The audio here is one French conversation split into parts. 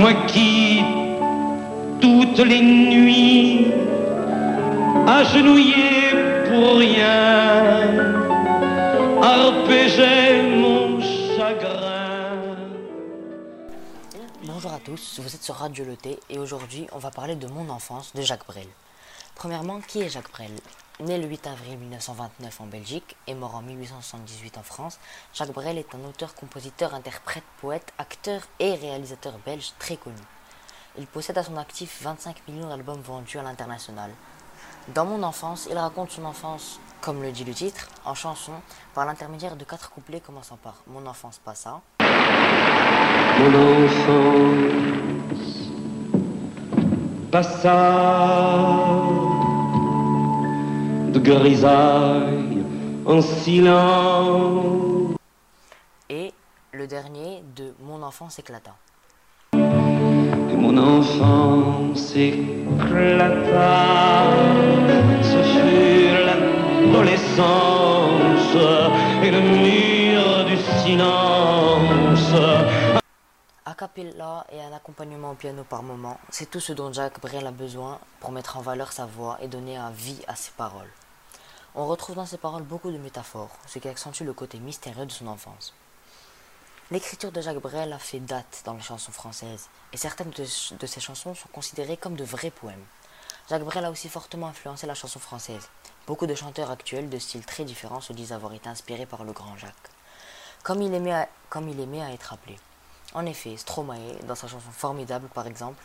moi qui, toutes les nuits, agenouillé pour rien, arpégeais mon chagrin. Bonjour à tous, vous êtes sur Radio Le Thé et aujourd'hui on va parler de mon enfance de Jacques Brel. Premièrement, qui est Jacques Brel? Né le 8 avril 1929 en Belgique et mort en 1878 en France, Jacques Brel est un auteur, compositeur, interprète, poète, acteur et réalisateur belge très connu. Il possède à son actif 25 millions d'albums vendus à l'international. Dans mon enfance, il raconte son enfance, comme le dit le titre, en chanson, par l'intermédiaire de quatre couplets commençant par Mon enfance passa. Mon enfance passa grisaille en silence. Et le dernier de Mon enfance éclata. Et mon enfance éclata. Ce fut l'adolescence et le mur du silence. A cappella et un accompagnement au piano par moment, c'est tout ce dont Jacques Brel a besoin pour mettre en valeur sa voix et donner un vie à ses paroles. On retrouve dans ses paroles beaucoup de métaphores, ce qui accentue le côté mystérieux de son enfance. L'écriture de Jacques Brel a fait date dans les chansons françaises, et certaines de, ses chansons sont considérées comme de vrais poèmes. Jacques Brel a aussi fortement influencé la chanson française. Beaucoup de chanteurs actuels de styles très différents se disent avoir été inspirés par le grand Jacques. Comme il aimait comme il aimait à être appelé. En effet, Stromae, dans sa chanson Formidable par exemple,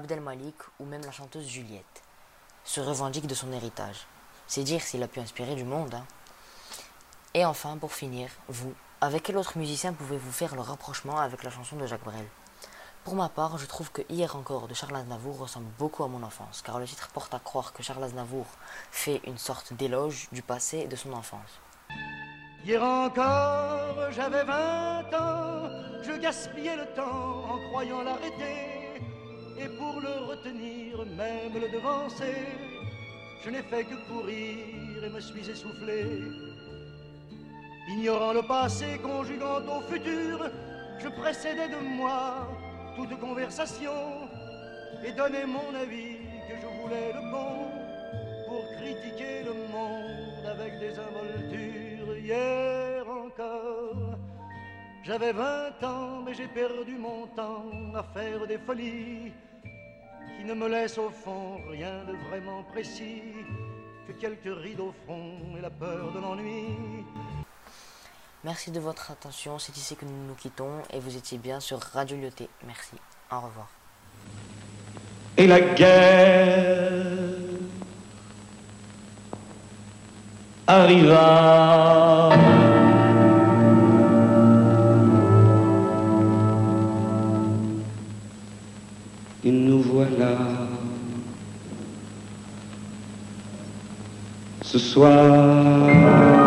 Abdel Malik ou même la chanteuse Juliette se revendiquent de son héritage. C'est dire s'il a pu inspirer du monde. hein. Et enfin, pour finir, vous, avec quel autre musicien pouvez-vous faire le rapprochement avec la chanson de Jacques Brel? Pour ma part, je trouve que Hier encore de Charles Aznavour ressemble beaucoup à mon enfance, car le titre porte à croire que Charles Aznavour fait une sorte d'éloge du passé et de son enfance. Hier encore, j'avais 20 ans, je gaspillais le temps en croyant l'arrêter. Et pour le retenir, même le devancer, je n'ai fait que courir et me suis essoufflé. Ignorant le passé, conjuguant au futur, je précédais de moi toute conversation et donnais mon avis que je voulais le bon pour critiquer le monde avec des involtures. Hier encore, j'avais 20 ans, mais j'ai perdu mon temps à faire des folies qui ne me laissent au fond rien de vraiment précis que quelques rides au front et la peur de l'ennui. Merci de votre attention, c'est ici que nous nous quittons et vous étiez bien sur Radio Lyoté. Merci, au revoir. Et la guerre arriva. Et nous voilà. Ce soir